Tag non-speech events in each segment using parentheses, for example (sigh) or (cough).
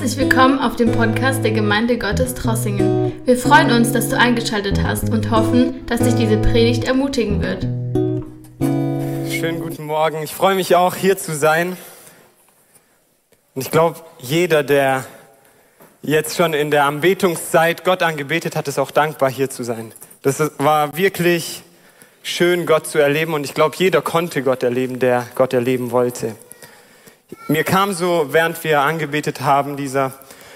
Herzlich willkommen auf dem Podcast der Gemeinde Gottes Trossingen. Wir freuen uns, dass du eingeschaltet hast und hoffen, dass dich diese Predigt ermutigen wird. Schönen guten Morgen. Ich freue mich auch, hier zu sein. Und ich glaube, jeder, der jetzt schon in der Anbetungszeit Gott angebetet hat, ist auch dankbar, hier zu sein. Das war wirklich schön, Gott zu erleben. Und ich glaube, jeder konnte Gott erleben, der Gott erleben wollte. Mir kam so, während wir angebetet haben, dieser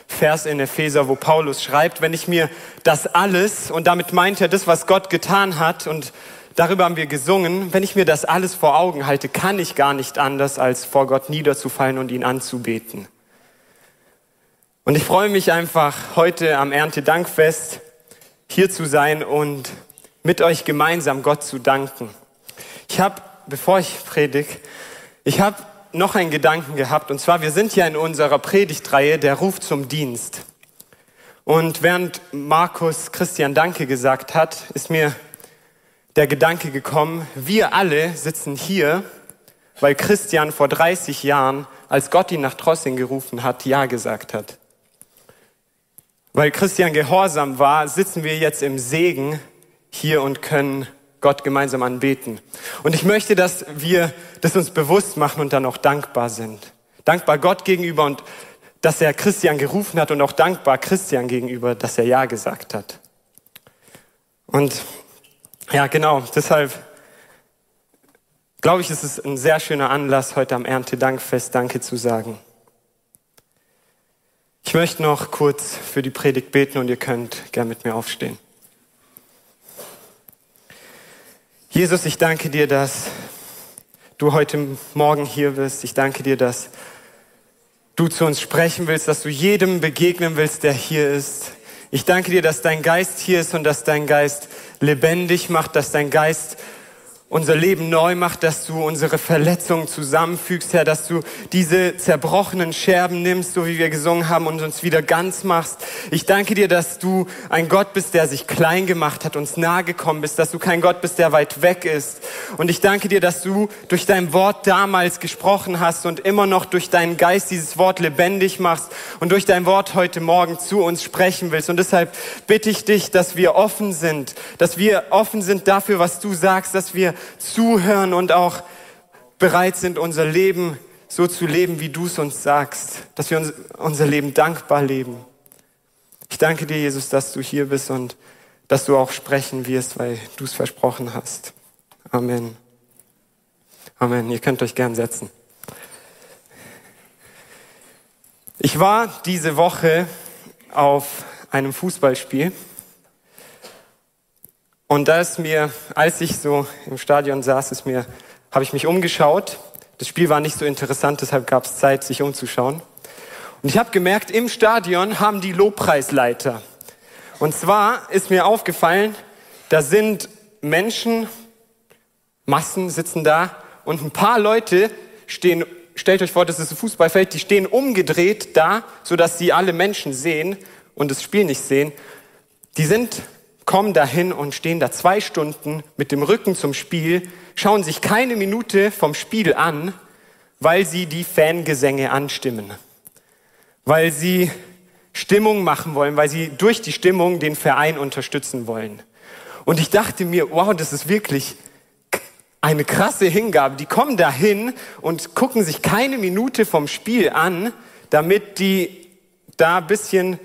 Vers in Epheser, wo Paulus schreibt, wenn ich mir das alles, und damit meint er das, was Gott getan hat, und darüber haben wir gesungen, wenn ich mir das alles vor Augen halte, kann ich gar nicht anders, als vor Gott niederzufallen und ihn anzubeten. Und ich freue mich einfach, heute am Erntedankfest hier zu sein und mit euch gemeinsam Gott zu danken. Ich habe, bevor ich predige, ich habe noch einen Gedanken gehabt. Und zwar, wir sind ja in unserer Predigtreihe der Ruf zum Dienst. Und während Markus Christian Danke gesagt hat, ist mir der Gedanke gekommen, wir alle sitzen hier, weil Christian vor 30 Jahren, als Gott ihn nach Trossing gerufen hat, Ja gesagt hat. Weil Christian gehorsam war, sitzen wir jetzt im Segen hier und können Gott gemeinsam anbeten. Und ich möchte, dass wir das uns bewusst machen und dann auch dankbar sind. Dankbar Gott gegenüber und dass er Christian gerufen hat und auch dankbar Christian gegenüber, dass er Ja gesagt hat. Und ja, genau, deshalb glaube ich, ist es ein sehr schöner Anlass, heute am Erntedankfest Danke zu sagen. Ich möchte noch kurz für die Predigt beten und ihr könnt gern mit mir aufstehen. Jesus, ich danke dir, dass du heute Morgen hier bist. Ich danke dir, dass du zu uns sprechen willst, dass du jedem begegnen willst, der hier ist. Ich danke dir, dass dein Geist hier ist und dass dein Geist lebendig macht, dass dein Geist unser Leben neu macht, dass du unsere Verletzungen zusammenfügst, Herr, dass du diese zerbrochenen Scherben nimmst, so wie wir gesungen haben, und uns wieder ganz machst. Ich danke dir, dass du ein Gott bist, der sich klein gemacht hat, uns nahe gekommen bist, dass du kein Gott bist, der weit weg ist. Und ich danke dir, dass du durch dein Wort damals gesprochen hast und immer noch durch deinen Geist dieses Wort lebendig machst und durch dein Wort heute Morgen zu uns sprechen willst. Und deshalb bitte ich dich, dass wir offen sind, dass wir offen sind dafür, was du sagst, dass wir zuhören und auch bereit sind, unser Leben so zu leben, wie du es uns sagst, dass wir unser Leben dankbar leben. Ich danke dir, Jesus, dass du hier bist und dass du auch sprechen wirst, weil du es versprochen hast. Amen. Amen. Ihr könnt euch gern setzen. Ich war diese Woche auf einem Fußballspiel und da ist mir, als ich so im Stadion saß, ist mir, habe ich mich umgeschaut. Das Spiel war nicht so interessant, deshalb gab es Zeit, sich umzuschauen. Und ich habe gemerkt, im Stadion haben die Lobpreisleiter. Und zwar ist mir aufgefallen, da sind Menschen, Massen sitzen da und ein paar Leute stehen, stellt euch vor, das ist ein Fußballfeld, die stehen umgedreht da, sodass sie alle Menschen sehen und das Spiel nicht sehen. Die sind kommen dahin und stehen da zwei Stunden mit dem Rücken zum Spiel, schauen sich keine Minute vom Spiel an, weil sie die Fangesänge anstimmen, weil sie Stimmung machen wollen, weil sie durch die Stimmung den Verein unterstützen wollen. Und ich dachte mir, wow, das ist wirklich eine krasse Hingabe. Die kommen dahin und gucken sich keine Minute vom Spiel an, damit die da bisschen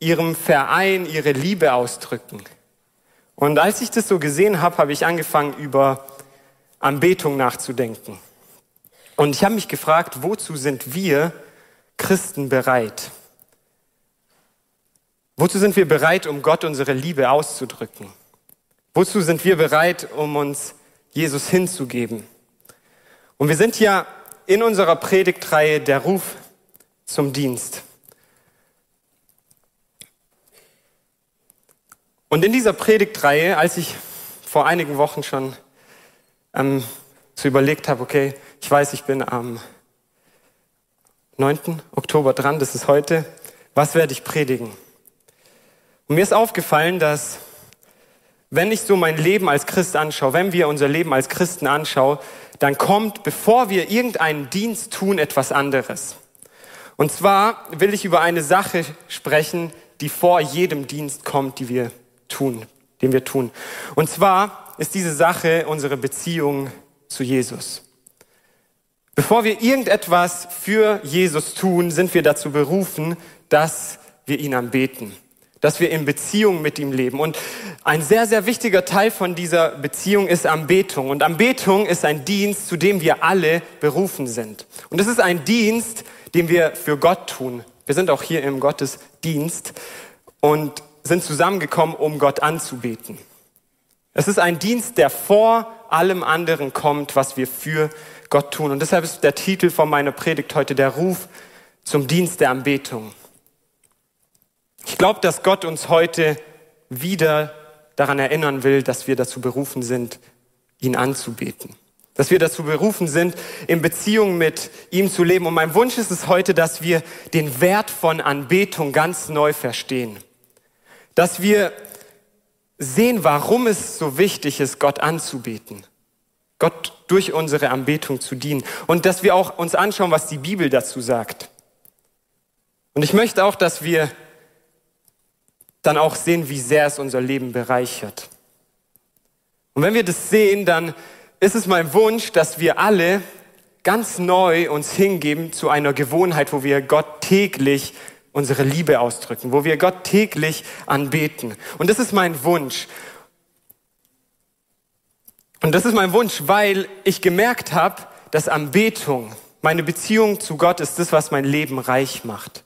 ihrem Verein ihre Liebe ausdrücken. Und als ich das so gesehen habe, habe ich angefangen, über Anbetung nachzudenken. Und ich habe mich gefragt, wozu sind wir Christen bereit? Wozu sind wir bereit, um Gott unsere Liebe auszudrücken? Wozu sind wir bereit, um uns Jesus hinzugeben? Und wir sind ja in unserer Predigtreihe der Ruf zum Dienst. Und in dieser Predigtreihe, als ich vor einigen Wochen schon ähm, so überlegt habe, okay, ich weiß, ich bin am 9. Oktober dran, das ist heute, was werde ich predigen? Und mir ist aufgefallen, dass wenn ich so mein Leben als Christ anschaue, wenn wir unser Leben als Christen anschauen, dann kommt, bevor wir irgendeinen Dienst tun, etwas anderes. Und zwar will ich über eine Sache sprechen, die vor jedem Dienst kommt, die wir tun, den wir tun. Und zwar ist diese Sache unsere Beziehung zu Jesus. Bevor wir irgendetwas für Jesus tun, sind wir dazu berufen, dass wir ihn anbeten, dass wir in Beziehung mit ihm leben. Und ein sehr, sehr wichtiger Teil von dieser Beziehung ist Anbetung. Und Anbetung ist ein Dienst, zu dem wir alle berufen sind. Und es ist ein Dienst, den wir für Gott tun. Wir sind auch hier im Gottesdienst und sind zusammengekommen, um Gott anzubeten. Es ist ein Dienst, der vor allem anderen kommt, was wir für Gott tun. Und deshalb ist der Titel von meiner Predigt heute der Ruf zum Dienst der Anbetung. Ich glaube, dass Gott uns heute wieder daran erinnern will, dass wir dazu berufen sind, ihn anzubeten. Dass wir dazu berufen sind, in Beziehung mit ihm zu leben. Und mein Wunsch ist es heute, dass wir den Wert von Anbetung ganz neu verstehen. Dass wir sehen, warum es so wichtig ist, Gott anzubeten. Gott durch unsere Anbetung zu dienen. Und dass wir auch uns anschauen, was die Bibel dazu sagt. Und ich möchte auch, dass wir dann auch sehen, wie sehr es unser Leben bereichert. Und wenn wir das sehen, dann ist es mein Wunsch, dass wir alle ganz neu uns hingeben zu einer Gewohnheit, wo wir Gott täglich unsere Liebe ausdrücken, wo wir Gott täglich anbeten. Und das ist mein Wunsch. Und das ist mein Wunsch, weil ich gemerkt habe, dass Anbetung, meine Beziehung zu Gott ist das, was mein Leben reich macht.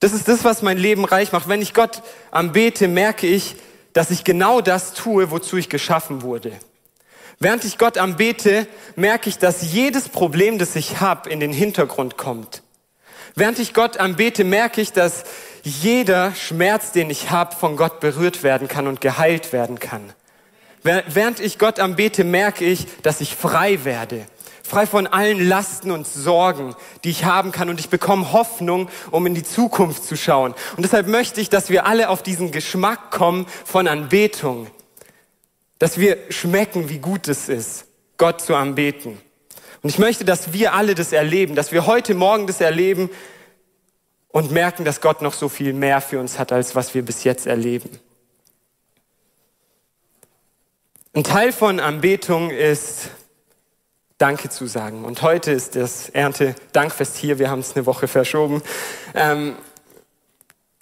Das ist das, was mein Leben reich macht. Wenn ich Gott anbete, merke ich, dass ich genau das tue, wozu ich geschaffen wurde. Während ich Gott anbete, merke ich, dass jedes Problem, das ich habe, in den Hintergrund kommt. Während ich Gott anbete, merke ich, dass jeder Schmerz, den ich habe, von Gott berührt werden kann und geheilt werden kann. Während ich Gott anbete, merke ich, dass ich frei werde frei von allen Lasten und Sorgen, die ich haben kann. Und ich bekomme Hoffnung, um in die Zukunft zu schauen. Und deshalb möchte ich, dass wir alle auf diesen Geschmack kommen von Anbetung. Dass wir schmecken, wie gut es ist, Gott zu anbeten. Und ich möchte, dass wir alle das erleben, dass wir heute Morgen das erleben und merken, dass Gott noch so viel mehr für uns hat, als was wir bis jetzt erleben. Ein Teil von Anbetung ist Danke zu sagen. Und heute ist das Ernte-Dankfest hier. Wir haben es eine Woche verschoben. Ähm,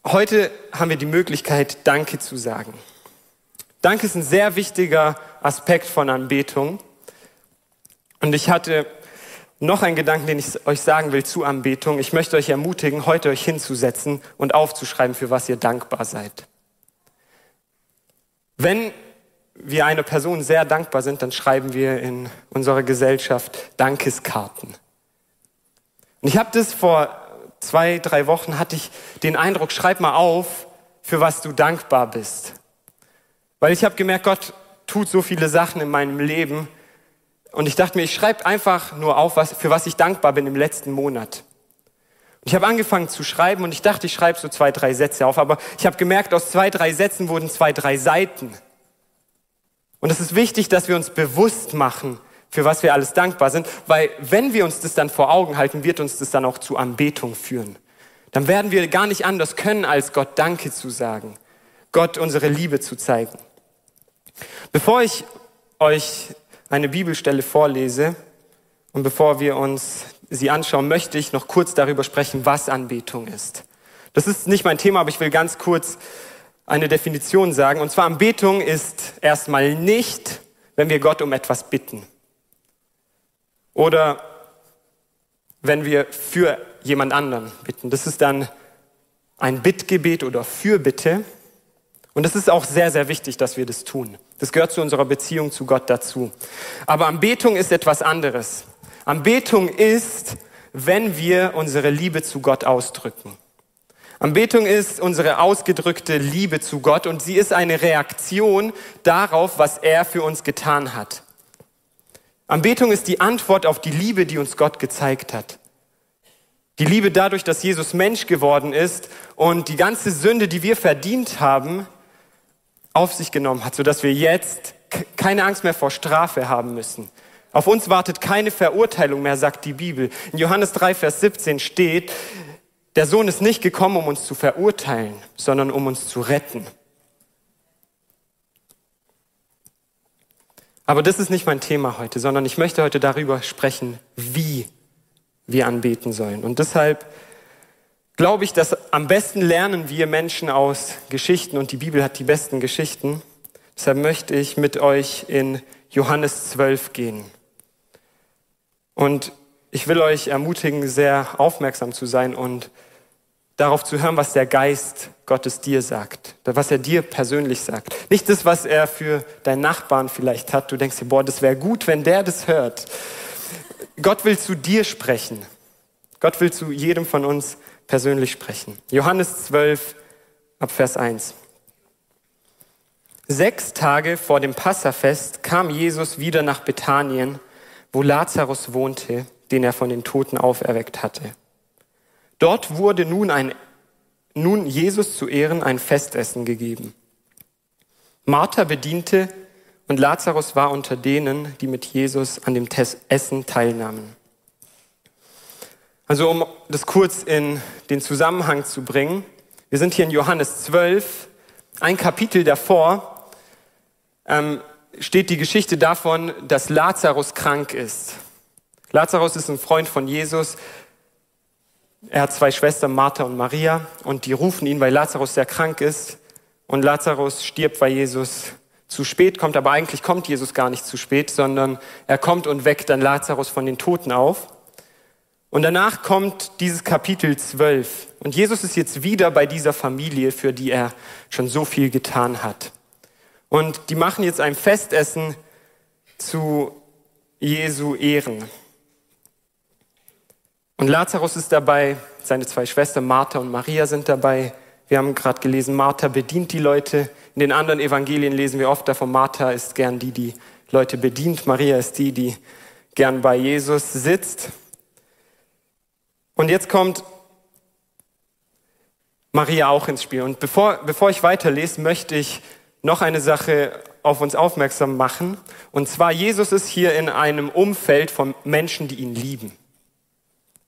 heute haben wir die Möglichkeit, Danke zu sagen. Danke ist ein sehr wichtiger Aspekt von Anbetung. Und ich hatte noch einen Gedanken, den ich euch sagen will zu Anbetung. Ich möchte euch ermutigen, heute euch hinzusetzen und aufzuschreiben, für was ihr dankbar seid. Wenn wir einer Person sehr dankbar sind, dann schreiben wir in unserer Gesellschaft Dankeskarten. Und ich habe das vor zwei, drei Wochen, hatte ich den Eindruck, schreib mal auf, für was du dankbar bist. Weil ich habe gemerkt, Gott tut so viele Sachen in meinem Leben. Und ich dachte mir, ich schreibe einfach nur auf, was, für was ich dankbar bin im letzten Monat. Und ich habe angefangen zu schreiben und ich dachte, ich schreibe so zwei, drei Sätze auf. Aber ich habe gemerkt, aus zwei, drei Sätzen wurden zwei, drei Seiten. Und es ist wichtig, dass wir uns bewusst machen, für was wir alles dankbar sind, weil wenn wir uns das dann vor Augen halten, wird uns das dann auch zu Anbetung führen. Dann werden wir gar nicht anders können, als Gott Danke zu sagen, Gott unsere Liebe zu zeigen. Bevor ich euch eine Bibelstelle vorlese und bevor wir uns sie anschauen, möchte ich noch kurz darüber sprechen, was Anbetung ist. Das ist nicht mein Thema, aber ich will ganz kurz eine Definition sagen. Und zwar Anbetung ist erstmal nicht, wenn wir Gott um etwas bitten. Oder wenn wir für jemand anderen bitten. Das ist dann ein Bittgebet oder Fürbitte. Und es ist auch sehr, sehr wichtig, dass wir das tun. Das gehört zu unserer Beziehung zu Gott dazu. Aber Anbetung ist etwas anderes. Anbetung ist, wenn wir unsere Liebe zu Gott ausdrücken. Anbetung ist unsere ausgedrückte Liebe zu Gott und sie ist eine Reaktion darauf, was er für uns getan hat. Anbetung ist die Antwort auf die Liebe, die uns Gott gezeigt hat. Die Liebe dadurch, dass Jesus Mensch geworden ist und die ganze Sünde, die wir verdient haben, auf sich genommen hat, sodass wir jetzt keine Angst mehr vor Strafe haben müssen. Auf uns wartet keine Verurteilung mehr, sagt die Bibel. In Johannes 3, Vers 17 steht, der Sohn ist nicht gekommen, um uns zu verurteilen, sondern um uns zu retten. Aber das ist nicht mein Thema heute, sondern ich möchte heute darüber sprechen, wie wir anbeten sollen. Und deshalb glaube ich, dass am besten lernen wir Menschen aus Geschichten und die Bibel hat die besten Geschichten. Deshalb möchte ich mit euch in Johannes 12 gehen. Und ich will euch ermutigen, sehr aufmerksam zu sein und darauf zu hören, was der Geist Gottes dir sagt, was er dir persönlich sagt. Nicht das, was er für deinen Nachbarn vielleicht hat. Du denkst dir, boah, das wäre gut, wenn der das hört. Gott will zu dir sprechen. Gott will zu jedem von uns persönlich sprechen. Johannes 12 ab Vers 1. Sechs Tage vor dem Passafest kam Jesus wieder nach Bethanien, wo Lazarus wohnte, den er von den Toten auferweckt hatte. Dort wurde nun, ein, nun Jesus zu Ehren ein Festessen gegeben. Martha bediente und Lazarus war unter denen, die mit Jesus an dem Essen teilnahmen. Also um das kurz in den Zusammenhang zu bringen, wir sind hier in Johannes 12, ein Kapitel davor ähm, steht die Geschichte davon, dass Lazarus krank ist. Lazarus ist ein Freund von Jesus. Er hat zwei Schwestern, Martha und Maria, und die rufen ihn, weil Lazarus sehr krank ist. Und Lazarus stirbt, weil Jesus zu spät kommt, aber eigentlich kommt Jesus gar nicht zu spät, sondern er kommt und weckt dann Lazarus von den Toten auf. Und danach kommt dieses Kapitel 12. Und Jesus ist jetzt wieder bei dieser Familie, für die er schon so viel getan hat. Und die machen jetzt ein Festessen zu Jesu Ehren. Und Lazarus ist dabei, seine zwei Schwestern Martha und Maria sind dabei. Wir haben gerade gelesen, Martha bedient die Leute. In den anderen Evangelien lesen wir oft davon, Martha ist gern die, die Leute bedient. Maria ist die, die gern bei Jesus sitzt. Und jetzt kommt Maria auch ins Spiel. Und bevor, bevor ich weiterlese, möchte ich noch eine Sache auf uns aufmerksam machen. Und zwar, Jesus ist hier in einem Umfeld von Menschen, die ihn lieben.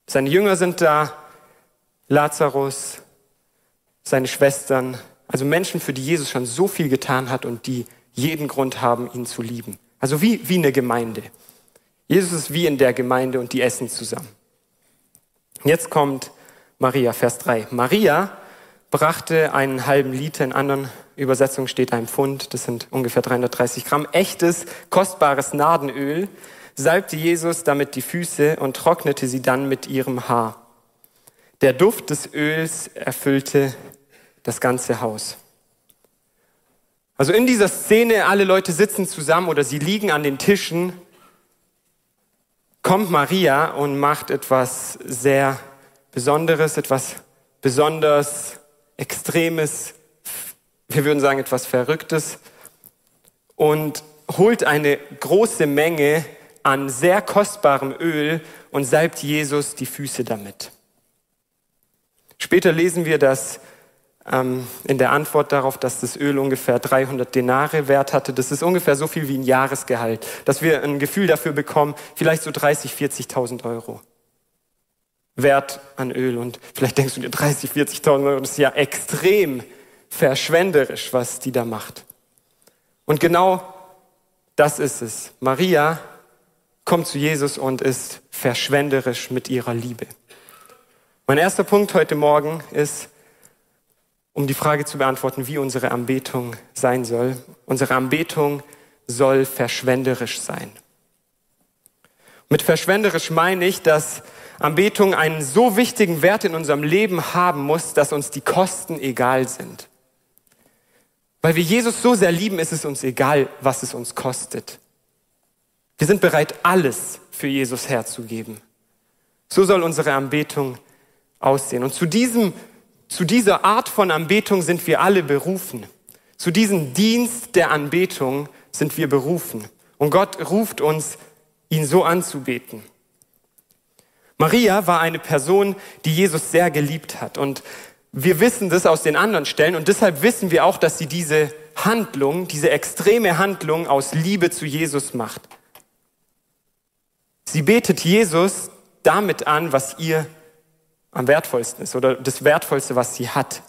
Seine Jünger sind da, Lazarus, seine Schwestern, also Menschen, für die Jesus schon so viel getan hat und die jeden Grund haben, ihn zu lieben. Also wie, wie eine Gemeinde. Jesus ist wie in der Gemeinde und die essen zusammen. Jetzt kommt Maria, Vers 3. Maria brachte einen halben Liter, in anderen Übersetzungen steht ein Pfund, das sind ungefähr 330 Gramm, echtes, kostbares Nadenöl, salbte Jesus damit die Füße und trocknete sie dann mit ihrem Haar. Der Duft des Öls erfüllte das ganze Haus. Also in dieser Szene, alle Leute sitzen zusammen oder sie liegen an den Tischen kommt Maria und macht etwas sehr Besonderes, etwas besonders Extremes, wir würden sagen etwas Verrücktes und holt eine große Menge an sehr kostbarem Öl und salbt Jesus die Füße damit. Später lesen wir, dass ähm, in der Antwort darauf, dass das Öl ungefähr 300 Denare wert hatte. Das ist ungefähr so viel wie ein Jahresgehalt, dass wir ein Gefühl dafür bekommen, vielleicht so 30, 40.000 Euro Wert an Öl. Und vielleicht denkst du dir, 30, 40.000 Euro, das ist ja extrem verschwenderisch, was die da macht. Und genau das ist es. Maria kommt zu Jesus und ist verschwenderisch mit ihrer Liebe. Mein erster Punkt heute Morgen ist, um die Frage zu beantworten, wie unsere Anbetung sein soll. Unsere Anbetung soll verschwenderisch sein. Mit verschwenderisch meine ich, dass Anbetung einen so wichtigen Wert in unserem Leben haben muss, dass uns die Kosten egal sind. Weil wir Jesus so sehr lieben, ist es uns egal, was es uns kostet. Wir sind bereit, alles für Jesus herzugeben. So soll unsere Anbetung aussehen. Und zu diesem zu dieser Art von Anbetung sind wir alle berufen. Zu diesem Dienst der Anbetung sind wir berufen. Und Gott ruft uns, ihn so anzubeten. Maria war eine Person, die Jesus sehr geliebt hat. Und wir wissen das aus den anderen Stellen. Und deshalb wissen wir auch, dass sie diese Handlung, diese extreme Handlung aus Liebe zu Jesus macht. Sie betet Jesus damit an, was ihr am wertvollsten ist oder das Wertvollste, was sie hat.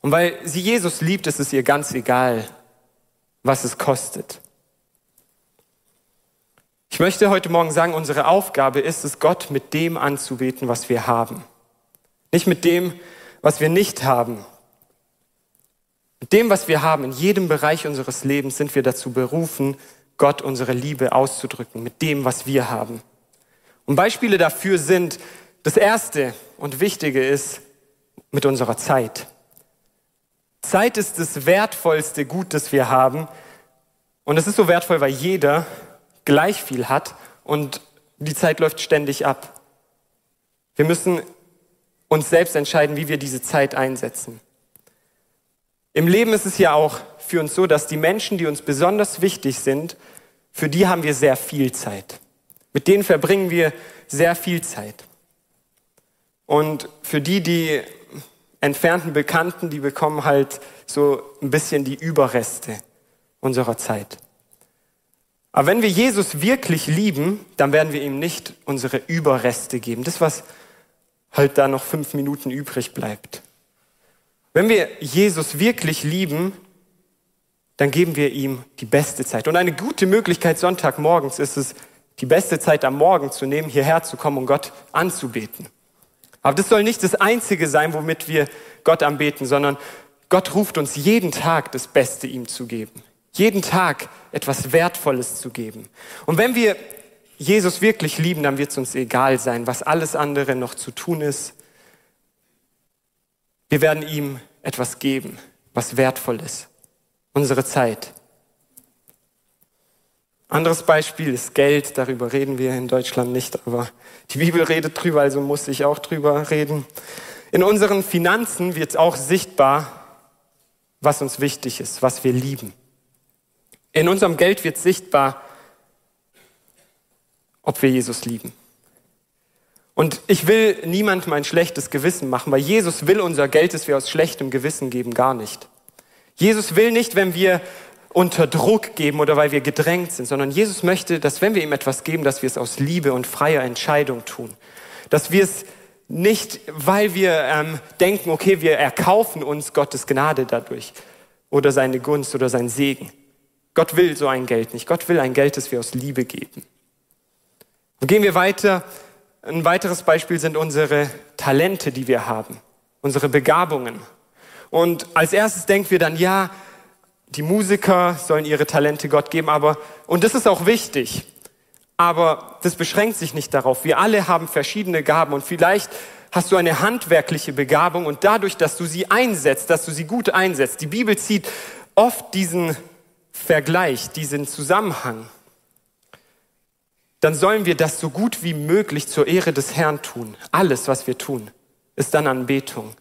Und weil sie Jesus liebt, ist es ihr ganz egal, was es kostet. Ich möchte heute Morgen sagen, unsere Aufgabe ist es, Gott mit dem anzubeten, was wir haben. Nicht mit dem, was wir nicht haben. Mit dem, was wir haben, in jedem Bereich unseres Lebens sind wir dazu berufen, Gott unsere Liebe auszudrücken, mit dem, was wir haben. Und Beispiele dafür sind, das Erste und Wichtige ist mit unserer Zeit. Zeit ist das wertvollste Gut, das wir haben. Und es ist so wertvoll, weil jeder gleich viel hat und die Zeit läuft ständig ab. Wir müssen uns selbst entscheiden, wie wir diese Zeit einsetzen. Im Leben ist es ja auch für uns so, dass die Menschen, die uns besonders wichtig sind, für die haben wir sehr viel Zeit. Mit denen verbringen wir sehr viel Zeit. Und für die, die entfernten Bekannten, die bekommen halt so ein bisschen die Überreste unserer Zeit. Aber wenn wir Jesus wirklich lieben, dann werden wir ihm nicht unsere Überreste geben. Das, was halt da noch fünf Minuten übrig bleibt. Wenn wir Jesus wirklich lieben, dann geben wir ihm die beste Zeit. Und eine gute Möglichkeit Sonntagmorgens ist es, die beste Zeit am Morgen zu nehmen, hierher zu kommen und Gott anzubeten. Aber das soll nicht das Einzige sein, womit wir Gott anbeten, sondern Gott ruft uns jeden Tag das Beste ihm zu geben jeden Tag etwas Wertvolles zu geben. Und wenn wir Jesus wirklich lieben, dann wird es uns egal sein, was alles andere noch zu tun ist. Wir werden ihm etwas geben, was wertvoll ist. Unsere Zeit. Anderes Beispiel ist Geld. Darüber reden wir in Deutschland nicht, aber die Bibel redet drüber, also muss ich auch drüber reden. In unseren Finanzen wird auch sichtbar, was uns wichtig ist, was wir lieben. In unserem Geld wird sichtbar, ob wir Jesus lieben. Und ich will niemandem ein schlechtes Gewissen machen, weil Jesus will unser Geld, das wir aus schlechtem Gewissen geben, gar nicht. Jesus will nicht, wenn wir unter Druck geben oder weil wir gedrängt sind, sondern Jesus möchte, dass wenn wir ihm etwas geben, dass wir es aus Liebe und freier Entscheidung tun. Dass wir es nicht, weil wir ähm, denken, okay, wir erkaufen uns Gottes Gnade dadurch oder seine Gunst oder sein Segen. Gott will so ein Geld nicht. Gott will ein Geld, das wir aus Liebe geben. Und gehen wir weiter. Ein weiteres Beispiel sind unsere Talente, die wir haben, unsere Begabungen. Und als erstes denken wir dann, ja, die Musiker sollen ihre Talente Gott geben, aber, und das ist auch wichtig, aber das beschränkt sich nicht darauf. Wir alle haben verschiedene Gaben und vielleicht hast du eine handwerkliche Begabung und dadurch, dass du sie einsetzt, dass du sie gut einsetzt, die Bibel zieht oft diesen Vergleich, diesen Zusammenhang, dann sollen wir das so gut wie möglich zur Ehre des Herrn tun. Alles, was wir tun, ist dann Anbetung.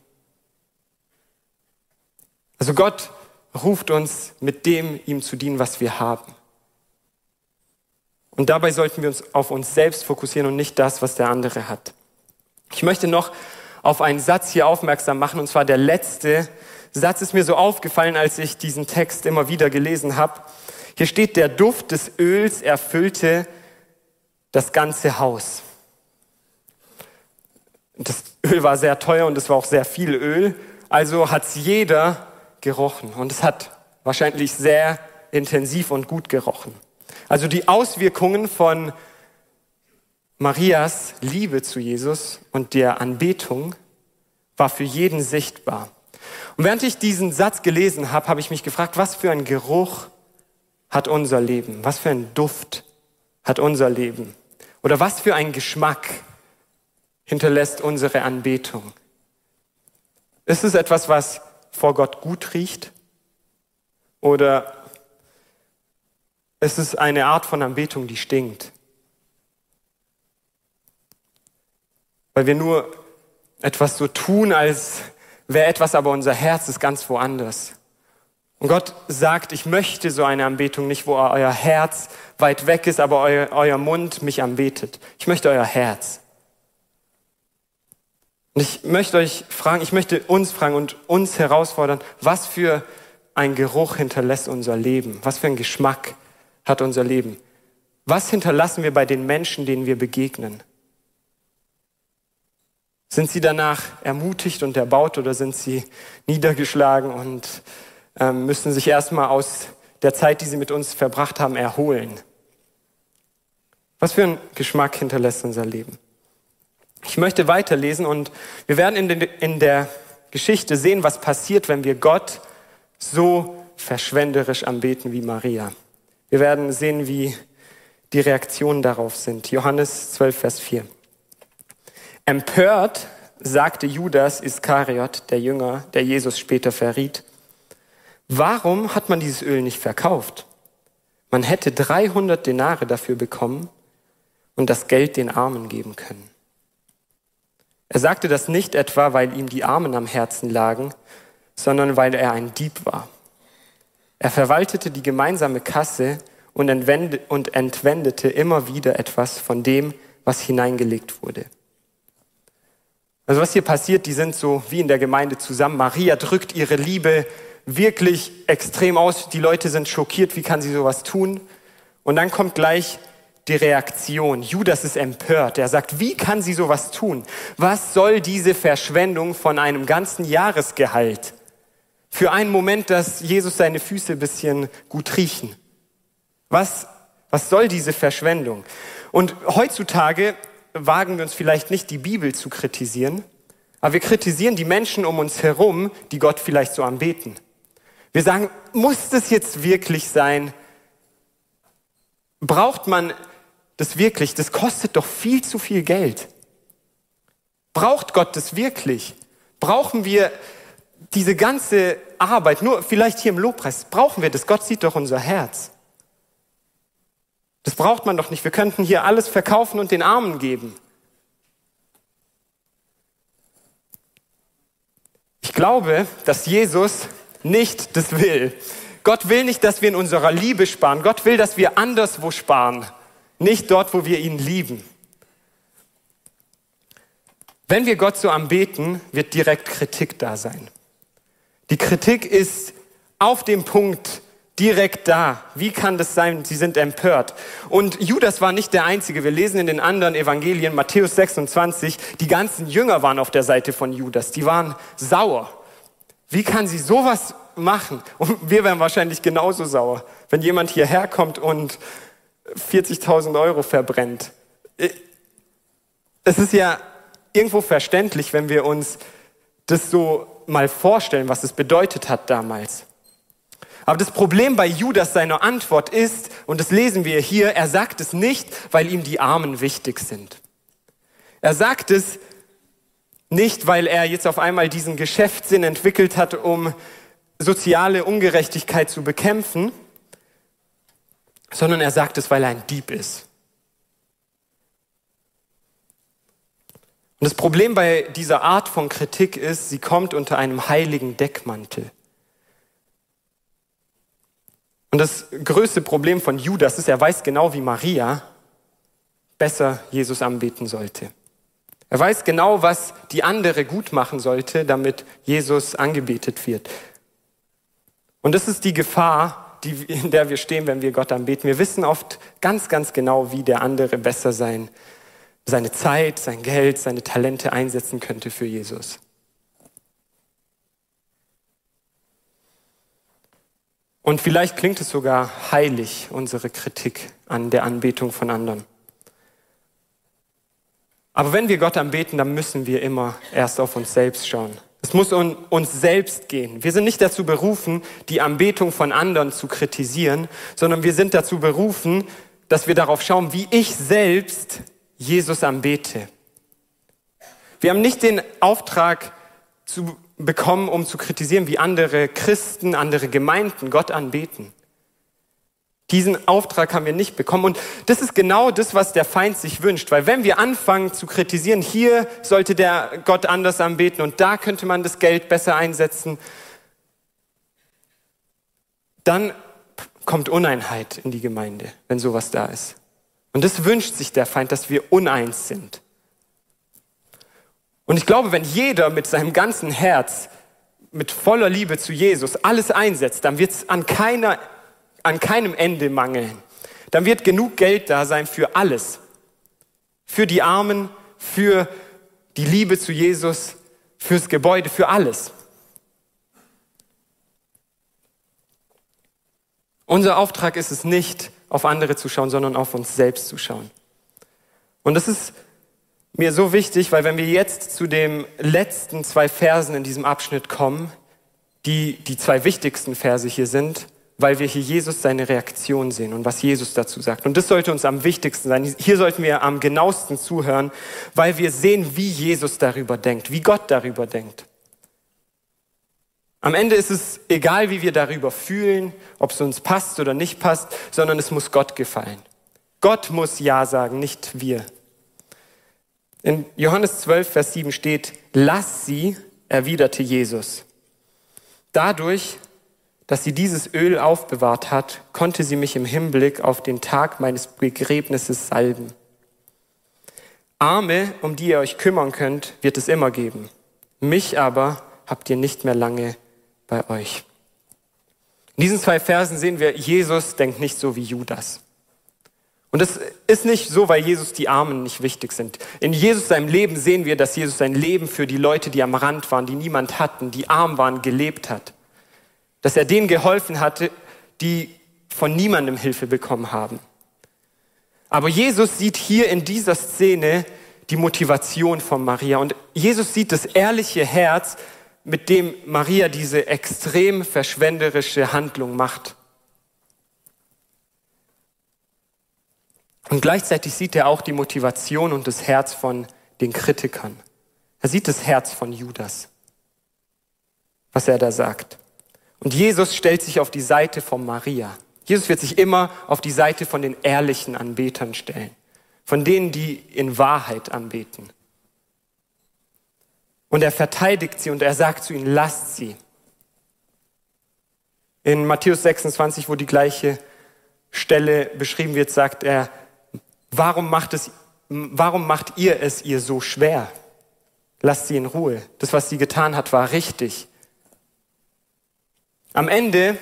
Also Gott ruft uns mit dem ihm zu dienen, was wir haben. Und dabei sollten wir uns auf uns selbst fokussieren und nicht das, was der andere hat. Ich möchte noch auf einen Satz hier aufmerksam machen, und zwar der letzte Satz ist mir so aufgefallen, als ich diesen Text immer wieder gelesen habe. Hier steht, der Duft des Öls erfüllte das ganze Haus. Das Öl war sehr teuer und es war auch sehr viel Öl, also hat es jeder gerochen und es hat wahrscheinlich sehr intensiv und gut gerochen. Also die Auswirkungen von Marias Liebe zu Jesus und der Anbetung war für jeden sichtbar. Und während ich diesen Satz gelesen habe, habe ich mich gefragt, was für ein Geruch hat unser Leben? Was für ein Duft hat unser Leben? Oder was für ein Geschmack hinterlässt unsere Anbetung? Ist es etwas, was vor Gott gut riecht? Oder ist es eine Art von Anbetung, die stinkt? Weil wir nur etwas so tun, als wäre etwas, aber unser Herz ist ganz woanders. Und Gott sagt, ich möchte so eine Anbetung nicht, wo euer Herz weit weg ist, aber euer, euer Mund mich anbetet. Ich möchte euer Herz. Und ich möchte euch fragen, ich möchte uns fragen und uns herausfordern, was für ein Geruch hinterlässt unser Leben? Was für ein Geschmack hat unser Leben? Was hinterlassen wir bei den Menschen, denen wir begegnen? Sind sie danach ermutigt und erbaut oder sind sie niedergeschlagen und äh, müssen sich erstmal aus der Zeit, die sie mit uns verbracht haben, erholen? Was für ein Geschmack hinterlässt unser Leben? Ich möchte weiterlesen und wir werden in, den, in der Geschichte sehen, was passiert, wenn wir Gott so verschwenderisch anbeten wie Maria. Wir werden sehen, wie die Reaktionen darauf sind. Johannes 12, Vers 4. Empört sagte Judas Iskariot, der Jünger, der Jesus später verriet, warum hat man dieses Öl nicht verkauft? Man hätte 300 Denare dafür bekommen und das Geld den Armen geben können. Er sagte das nicht etwa, weil ihm die Armen am Herzen lagen, sondern weil er ein Dieb war. Er verwaltete die gemeinsame Kasse und entwendete immer wieder etwas von dem, was hineingelegt wurde. Also was hier passiert, die sind so wie in der Gemeinde zusammen. Maria drückt ihre Liebe wirklich extrem aus. Die Leute sind schockiert, wie kann sie sowas tun? Und dann kommt gleich die Reaktion. Judas ist empört. Er sagt, wie kann sie sowas tun? Was soll diese Verschwendung von einem ganzen Jahresgehalt? Für einen Moment, dass Jesus seine Füße ein bisschen gut riechen. Was, was soll diese Verschwendung? Und heutzutage wagen wir uns vielleicht nicht, die Bibel zu kritisieren, aber wir kritisieren die Menschen um uns herum, die Gott vielleicht so anbeten. Wir sagen, muss das jetzt wirklich sein? Braucht man das wirklich? Das kostet doch viel zu viel Geld. Braucht Gott das wirklich? Brauchen wir diese ganze Arbeit, nur vielleicht hier im Lobpreis, brauchen wir das? Gott sieht doch unser Herz. Das braucht man doch nicht. Wir könnten hier alles verkaufen und den Armen geben. Ich glaube, dass Jesus nicht das will. Gott will nicht, dass wir in unserer Liebe sparen. Gott will, dass wir anderswo sparen. Nicht dort, wo wir ihn lieben. Wenn wir Gott so anbeten, wird direkt Kritik da sein. Die Kritik ist auf dem Punkt direkt da. Wie kann das sein? Sie sind empört. Und Judas war nicht der Einzige. Wir lesen in den anderen Evangelien, Matthäus 26, die ganzen Jünger waren auf der Seite von Judas. Die waren sauer. Wie kann sie sowas machen? Und wir wären wahrscheinlich genauso sauer, wenn jemand hierher kommt und 40.000 Euro verbrennt. Es ist ja irgendwo verständlich, wenn wir uns das so mal vorstellen, was es bedeutet hat damals. Aber das Problem bei Judas seiner Antwort ist, und das lesen wir hier, er sagt es nicht, weil ihm die Armen wichtig sind. Er sagt es nicht, weil er jetzt auf einmal diesen Geschäftssinn entwickelt hat, um soziale Ungerechtigkeit zu bekämpfen, sondern er sagt es, weil er ein Dieb ist. Und das Problem bei dieser Art von Kritik ist, sie kommt unter einem heiligen Deckmantel. Und das größte Problem von Judas ist, er weiß genau wie Maria besser Jesus anbeten sollte. Er weiß genau, was die andere gut machen sollte, damit Jesus angebetet wird. Und das ist die Gefahr, die, in der wir stehen, wenn wir Gott anbeten. Wir wissen oft ganz, ganz genau, wie der andere besser sein, seine Zeit, sein Geld, seine Talente einsetzen könnte für Jesus. Und vielleicht klingt es sogar heilig, unsere Kritik an der Anbetung von anderen. Aber wenn wir Gott anbeten, dann müssen wir immer erst auf uns selbst schauen. Es muss um uns selbst gehen. Wir sind nicht dazu berufen, die Anbetung von anderen zu kritisieren, sondern wir sind dazu berufen, dass wir darauf schauen, wie ich selbst Jesus anbete. Wir haben nicht den Auftrag zu bekommen, um zu kritisieren, wie andere Christen, andere Gemeinden Gott anbeten. Diesen Auftrag haben wir nicht bekommen. Und das ist genau das, was der Feind sich wünscht. Weil wenn wir anfangen zu kritisieren, hier sollte der Gott anders anbeten und da könnte man das Geld besser einsetzen, dann kommt Uneinheit in die Gemeinde, wenn sowas da ist. Und das wünscht sich der Feind, dass wir uneins sind. Und ich glaube, wenn jeder mit seinem ganzen Herz, mit voller Liebe zu Jesus alles einsetzt, dann wird es an keiner an keinem Ende mangeln. dann wird genug Geld da sein für alles. Für die Armen, für die Liebe zu Jesus, fürs Gebäude, für alles. Unser Auftrag ist es nicht, auf andere zu schauen, sondern auf uns selbst zu schauen. Und das ist mir so wichtig, weil wenn wir jetzt zu den letzten zwei Versen in diesem Abschnitt kommen, die die zwei wichtigsten Verse hier sind, weil wir hier Jesus seine Reaktion sehen und was Jesus dazu sagt. Und das sollte uns am wichtigsten sein. Hier sollten wir am genauesten zuhören, weil wir sehen, wie Jesus darüber denkt, wie Gott darüber denkt. Am Ende ist es egal, wie wir darüber fühlen, ob es uns passt oder nicht passt, sondern es muss Gott gefallen. Gott muss Ja sagen, nicht wir. In Johannes 12, Vers 7 steht, lass sie, erwiderte Jesus. Dadurch, dass sie dieses Öl aufbewahrt hat, konnte sie mich im Hinblick auf den Tag meines Begräbnisses salben. Arme, um die ihr euch kümmern könnt, wird es immer geben. Mich aber habt ihr nicht mehr lange bei euch. In diesen zwei Versen sehen wir, Jesus denkt nicht so wie Judas. Und das ist nicht so, weil Jesus die Armen nicht wichtig sind. In Jesus seinem Leben sehen wir, dass Jesus sein Leben für die Leute, die am Rand waren, die niemand hatten, die arm waren, gelebt hat. Dass er denen geholfen hatte, die von niemandem Hilfe bekommen haben. Aber Jesus sieht hier in dieser Szene die Motivation von Maria. Und Jesus sieht das ehrliche Herz, mit dem Maria diese extrem verschwenderische Handlung macht. Und gleichzeitig sieht er auch die Motivation und das Herz von den Kritikern. Er sieht das Herz von Judas, was er da sagt. Und Jesus stellt sich auf die Seite von Maria. Jesus wird sich immer auf die Seite von den ehrlichen Anbetern stellen, von denen, die in Wahrheit anbeten. Und er verteidigt sie und er sagt zu ihnen, lasst sie. In Matthäus 26, wo die gleiche Stelle beschrieben wird, sagt er, Warum macht, es, warum macht ihr es ihr so schwer? Lasst sie in Ruhe. Das, was sie getan hat, war richtig. Am Ende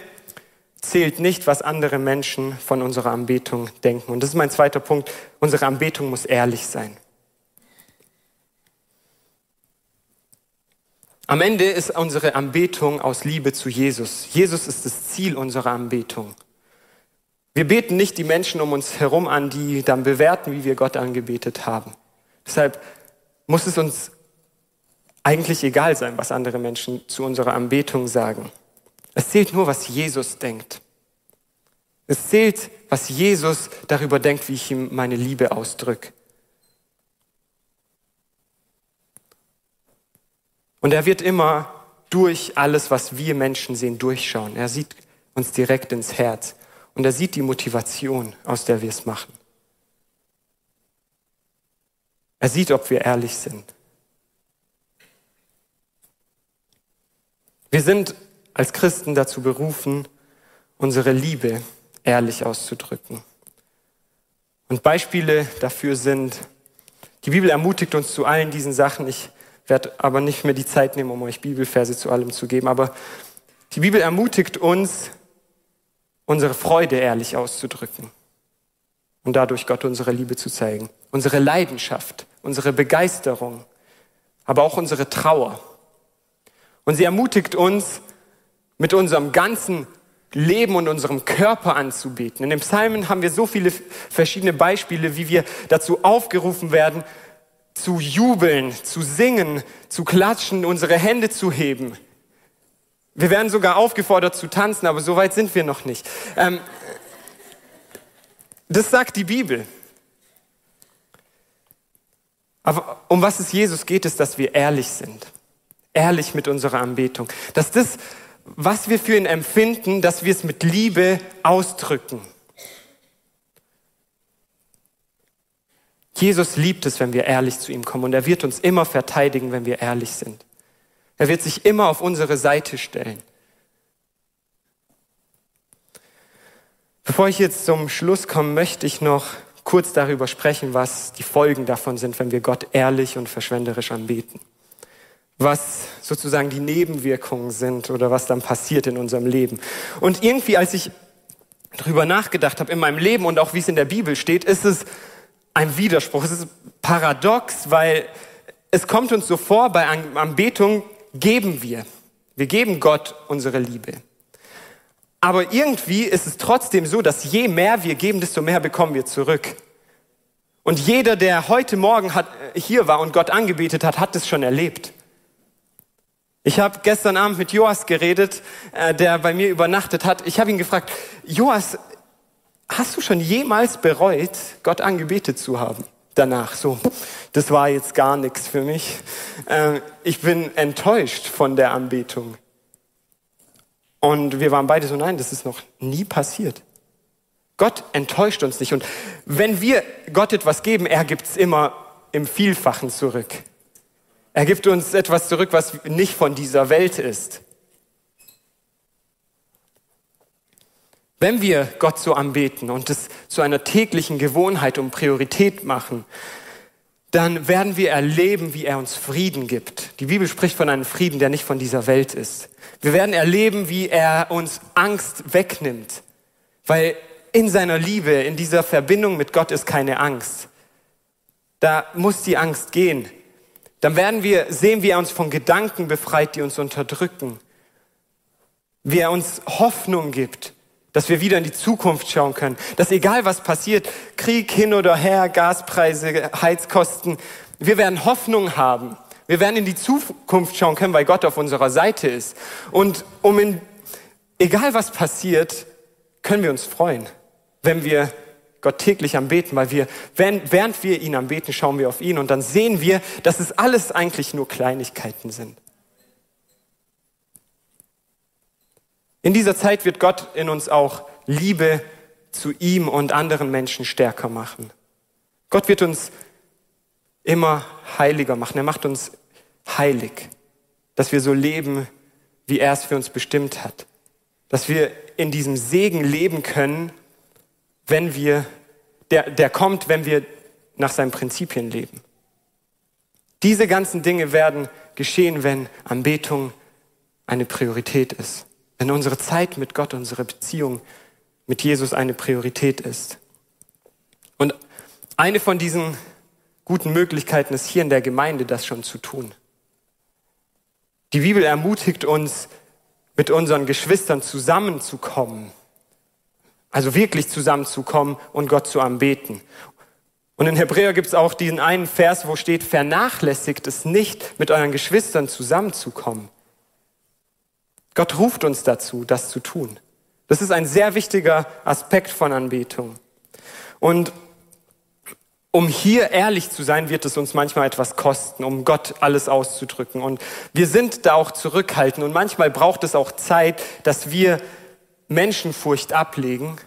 zählt nicht, was andere Menschen von unserer Anbetung denken. Und das ist mein zweiter Punkt. Unsere Anbetung muss ehrlich sein. Am Ende ist unsere Anbetung aus Liebe zu Jesus. Jesus ist das Ziel unserer Anbetung. Wir beten nicht die Menschen um uns herum an, die dann bewerten, wie wir Gott angebetet haben. Deshalb muss es uns eigentlich egal sein, was andere Menschen zu unserer Anbetung sagen. Es zählt nur, was Jesus denkt. Es zählt, was Jesus darüber denkt, wie ich ihm meine Liebe ausdrücke. Und er wird immer durch alles, was wir Menschen sehen, durchschauen. Er sieht uns direkt ins Herz. Und er sieht die Motivation, aus der wir es machen. Er sieht, ob wir ehrlich sind. Wir sind als Christen dazu berufen, unsere Liebe ehrlich auszudrücken. Und Beispiele dafür sind, die Bibel ermutigt uns zu allen diesen Sachen. Ich werde aber nicht mehr die Zeit nehmen, um euch Bibelverse zu allem zu geben. Aber die Bibel ermutigt uns, unsere Freude ehrlich auszudrücken und dadurch Gott unsere Liebe zu zeigen, unsere Leidenschaft, unsere Begeisterung, aber auch unsere Trauer. Und sie ermutigt uns, mit unserem ganzen Leben und unserem Körper anzubeten. In den Psalmen haben wir so viele verschiedene Beispiele, wie wir dazu aufgerufen werden, zu jubeln, zu singen, zu klatschen, unsere Hände zu heben, wir werden sogar aufgefordert zu tanzen, aber so weit sind wir noch nicht. Ähm, das sagt die Bibel. Aber um was es Jesus geht, ist, dass wir ehrlich sind. Ehrlich mit unserer Anbetung. Dass das, was wir für ihn empfinden, dass wir es mit Liebe ausdrücken. Jesus liebt es, wenn wir ehrlich zu ihm kommen und er wird uns immer verteidigen, wenn wir ehrlich sind. Er wird sich immer auf unsere Seite stellen. Bevor ich jetzt zum Schluss komme, möchte ich noch kurz darüber sprechen, was die Folgen davon sind, wenn wir Gott ehrlich und verschwenderisch anbeten. Was sozusagen die Nebenwirkungen sind oder was dann passiert in unserem Leben. Und irgendwie, als ich drüber nachgedacht habe in meinem Leben und auch wie es in der Bibel steht, ist es ein Widerspruch. Es ist paradox, weil es kommt uns so vor, bei Anbetung geben wir. Wir geben Gott unsere Liebe. Aber irgendwie ist es trotzdem so, dass je mehr wir geben, desto mehr bekommen wir zurück. Und jeder, der heute Morgen hat, äh, hier war und Gott angebetet hat, hat es schon erlebt. Ich habe gestern Abend mit Joas geredet, äh, der bei mir übernachtet hat. Ich habe ihn gefragt, Joas, hast du schon jemals bereut, Gott angebetet zu haben? Danach so, das war jetzt gar nichts für mich. Äh, ich bin enttäuscht von der Anbetung. Und wir waren beide so, nein, das ist noch nie passiert. Gott enttäuscht uns nicht. Und wenn wir Gott etwas geben, er gibt es immer im Vielfachen zurück. Er gibt uns etwas zurück, was nicht von dieser Welt ist. Wenn wir Gott so anbeten und es zu einer täglichen Gewohnheit und Priorität machen, dann werden wir erleben, wie er uns Frieden gibt. Die Bibel spricht von einem Frieden, der nicht von dieser Welt ist. Wir werden erleben, wie er uns Angst wegnimmt, weil in seiner Liebe, in dieser Verbindung mit Gott ist keine Angst. Da muss die Angst gehen dann werden wir sehen, wie er uns von Gedanken befreit, die uns unterdrücken. Wie er uns Hoffnung gibt, dass wir wieder in die Zukunft schauen können. Dass egal was passiert, Krieg hin oder her, Gaspreise, Heizkosten, wir werden Hoffnung haben. Wir werden in die Zukunft schauen können, weil Gott auf unserer Seite ist. Und um in, egal was passiert, können wir uns freuen, wenn wir Gott täglich am Beten, weil wir, während wir ihn am Beten, schauen wir auf ihn und dann sehen wir, dass es alles eigentlich nur Kleinigkeiten sind. In dieser Zeit wird Gott in uns auch Liebe zu ihm und anderen Menschen stärker machen. Gott wird uns immer heiliger machen. Er macht uns heilig, dass wir so leben, wie er es für uns bestimmt hat. Dass wir in diesem Segen leben können, wenn wir, der, der kommt, wenn wir nach seinen Prinzipien leben. Diese ganzen Dinge werden geschehen, wenn Anbetung eine Priorität ist. Wenn unsere Zeit mit Gott, unsere Beziehung mit Jesus eine Priorität ist. Und eine von diesen guten Möglichkeiten ist hier in der Gemeinde das schon zu tun. Die Bibel ermutigt uns, mit unseren Geschwistern zusammenzukommen also wirklich zusammenzukommen und Gott zu anbeten. Und in Hebräer gibt es auch diesen einen Vers, wo steht, vernachlässigt es nicht, mit euren Geschwistern zusammenzukommen. Gott ruft uns dazu, das zu tun. Das ist ein sehr wichtiger Aspekt von Anbetung. Und um hier ehrlich zu sein, wird es uns manchmal etwas kosten, um Gott alles auszudrücken. Und wir sind da auch zurückhaltend. Und manchmal braucht es auch Zeit, dass wir Menschenfurcht ablegen,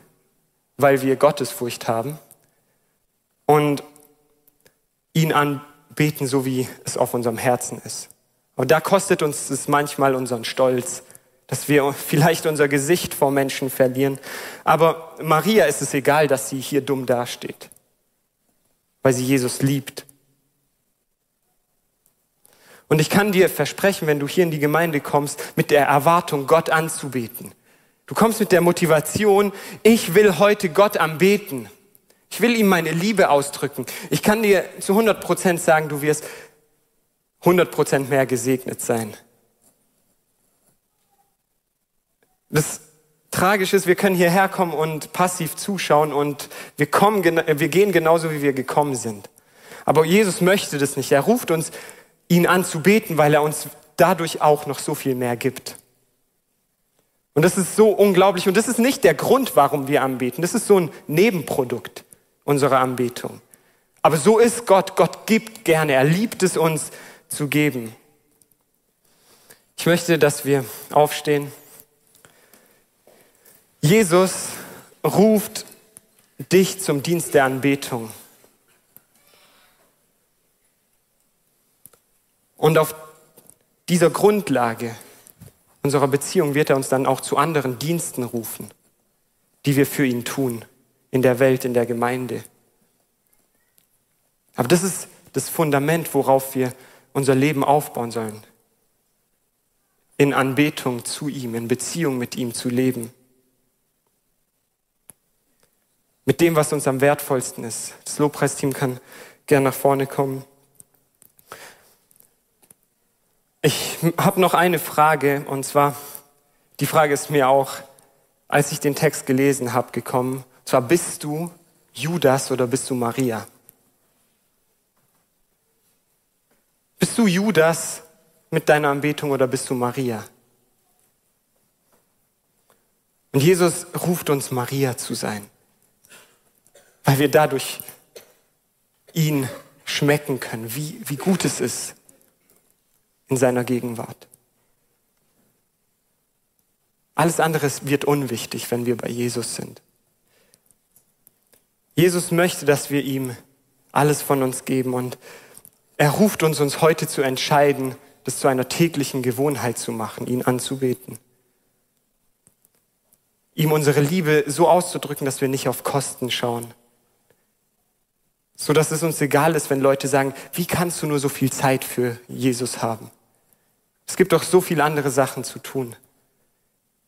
weil wir Gottesfurcht haben und ihn anbeten, so wie es auf unserem Herzen ist. Aber da kostet uns es manchmal unseren Stolz, dass wir (laughs) vielleicht unser Gesicht vor Menschen verlieren. Aber Maria ist es egal, dass sie hier dumm dasteht, weil sie Jesus liebt. Und ich kann dir versprechen, wenn du hier in die Gemeinde kommst, mit der Erwartung, Gott anzubeten, Du kommst mit der Motivation, ich will heute Gott anbeten. Ich will ihm meine Liebe ausdrücken. Ich kann dir zu 100 Prozent sagen, du wirst 100 Prozent mehr gesegnet sein. Das Tragische ist, wir können hierher kommen und passiv zuschauen und wir, kommen, wir gehen genauso, wie wir gekommen sind. Aber Jesus möchte das nicht. Er ruft uns, ihn anzubeten, weil er uns dadurch auch noch so viel mehr gibt. Und das ist so unglaublich. Und das ist nicht der Grund, warum wir anbeten. Das ist so ein Nebenprodukt unserer Anbetung. Aber so ist Gott. Gott gibt gerne. Er liebt es uns zu geben. Ich möchte, dass wir aufstehen. Jesus ruft dich zum Dienst der Anbetung. Und auf dieser Grundlage unserer Beziehung wird er uns dann auch zu anderen Diensten rufen, die wir für ihn tun, in der Welt, in der Gemeinde. Aber das ist das Fundament, worauf wir unser Leben aufbauen sollen. In Anbetung zu ihm, in Beziehung mit ihm zu leben. mit dem, was uns am wertvollsten ist. Das Lobpreisteam kann gern nach vorne kommen. Ich habe noch eine Frage und zwar, die Frage ist mir auch, als ich den Text gelesen habe, gekommen. Und zwar, bist du Judas oder bist du Maria? Bist du Judas mit deiner Anbetung oder bist du Maria? Und Jesus ruft uns Maria zu sein, weil wir dadurch ihn schmecken können, wie, wie gut es ist in seiner Gegenwart. Alles andere wird unwichtig, wenn wir bei Jesus sind. Jesus möchte, dass wir ihm alles von uns geben und er ruft uns, uns heute zu entscheiden, das zu einer täglichen Gewohnheit zu machen, ihn anzubeten. Ihm unsere Liebe so auszudrücken, dass wir nicht auf Kosten schauen. So dass es uns egal ist, wenn Leute sagen, wie kannst du nur so viel Zeit für Jesus haben? Es gibt doch so viele andere Sachen zu tun.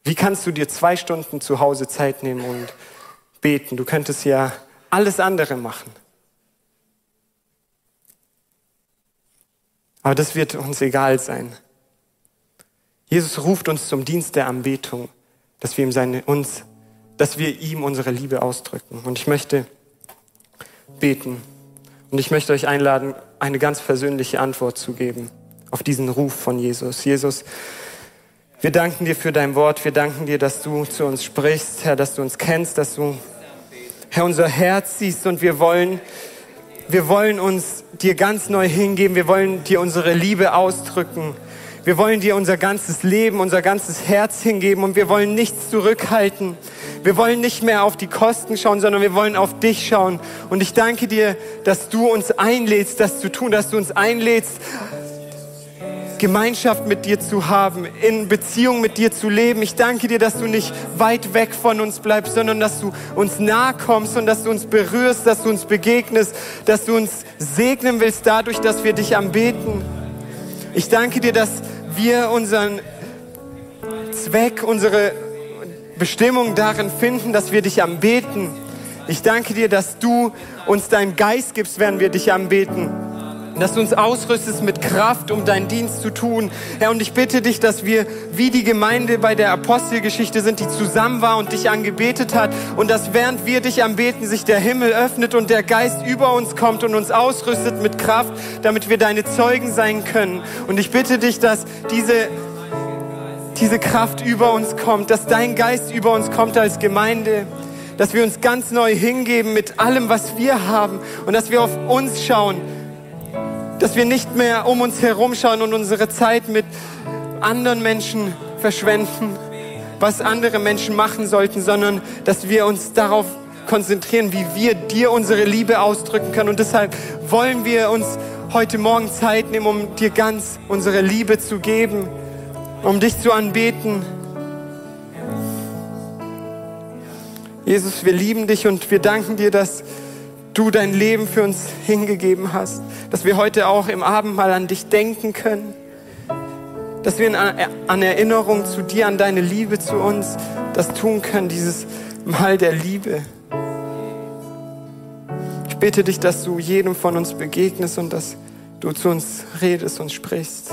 Wie kannst du dir zwei Stunden zu Hause Zeit nehmen und beten? Du könntest ja alles andere machen. Aber das wird uns egal sein. Jesus ruft uns zum Dienst der Anbetung, dass wir ihm seine, uns, dass wir ihm unsere Liebe ausdrücken. Und ich möchte beten. Und ich möchte euch einladen, eine ganz persönliche Antwort zu geben auf diesen Ruf von Jesus. Jesus, wir danken dir für dein Wort. Wir danken dir, dass du zu uns sprichst, Herr, dass du uns kennst, dass du, Herr, unser Herz siehst und wir wollen, wir wollen uns dir ganz neu hingeben. Wir wollen dir unsere Liebe ausdrücken. Wir wollen dir unser ganzes Leben, unser ganzes Herz hingeben und wir wollen nichts zurückhalten. Wir wollen nicht mehr auf die Kosten schauen, sondern wir wollen auf dich schauen. Und ich danke dir, dass du uns einlädst, das zu tun, dass du uns einlädst, Gemeinschaft mit dir zu haben, in Beziehung mit dir zu leben. Ich danke dir, dass du nicht weit weg von uns bleibst, sondern dass du uns nahe kommst und dass du uns berührst, dass du uns begegnest, dass du uns segnen willst dadurch, dass wir dich anbeten. Ich danke dir, dass wir unseren Zweck, unsere Bestimmung darin finden, dass wir dich anbeten. Ich danke dir, dass du uns deinen Geist gibst, wenn wir dich anbeten dass du uns ausrüstest mit Kraft, um deinen Dienst zu tun. Herr, und ich bitte dich, dass wir wie die Gemeinde bei der Apostelgeschichte sind, die zusammen war und dich angebetet hat und dass während wir dich anbeten, sich der Himmel öffnet und der Geist über uns kommt und uns ausrüstet mit Kraft, damit wir deine Zeugen sein können. Und ich bitte dich, dass diese diese Kraft über uns kommt, dass dein Geist über uns kommt als Gemeinde, dass wir uns ganz neu hingeben mit allem, was wir haben und dass wir auf uns schauen dass wir nicht mehr um uns herum schauen und unsere Zeit mit anderen Menschen verschwenden, was andere Menschen machen sollten, sondern dass wir uns darauf konzentrieren, wie wir dir unsere Liebe ausdrücken können. Und deshalb wollen wir uns heute Morgen Zeit nehmen, um dir ganz unsere Liebe zu geben, um dich zu anbeten. Jesus, wir lieben dich und wir danken dir, dass du dein Leben für uns hingegeben hast, dass wir heute auch im Abendmahl an dich denken können, dass wir an Erinnerung zu dir, an deine Liebe zu uns, das tun können, dieses Mal der Liebe. Ich bitte dich, dass du jedem von uns begegnest und dass du zu uns redest und sprichst.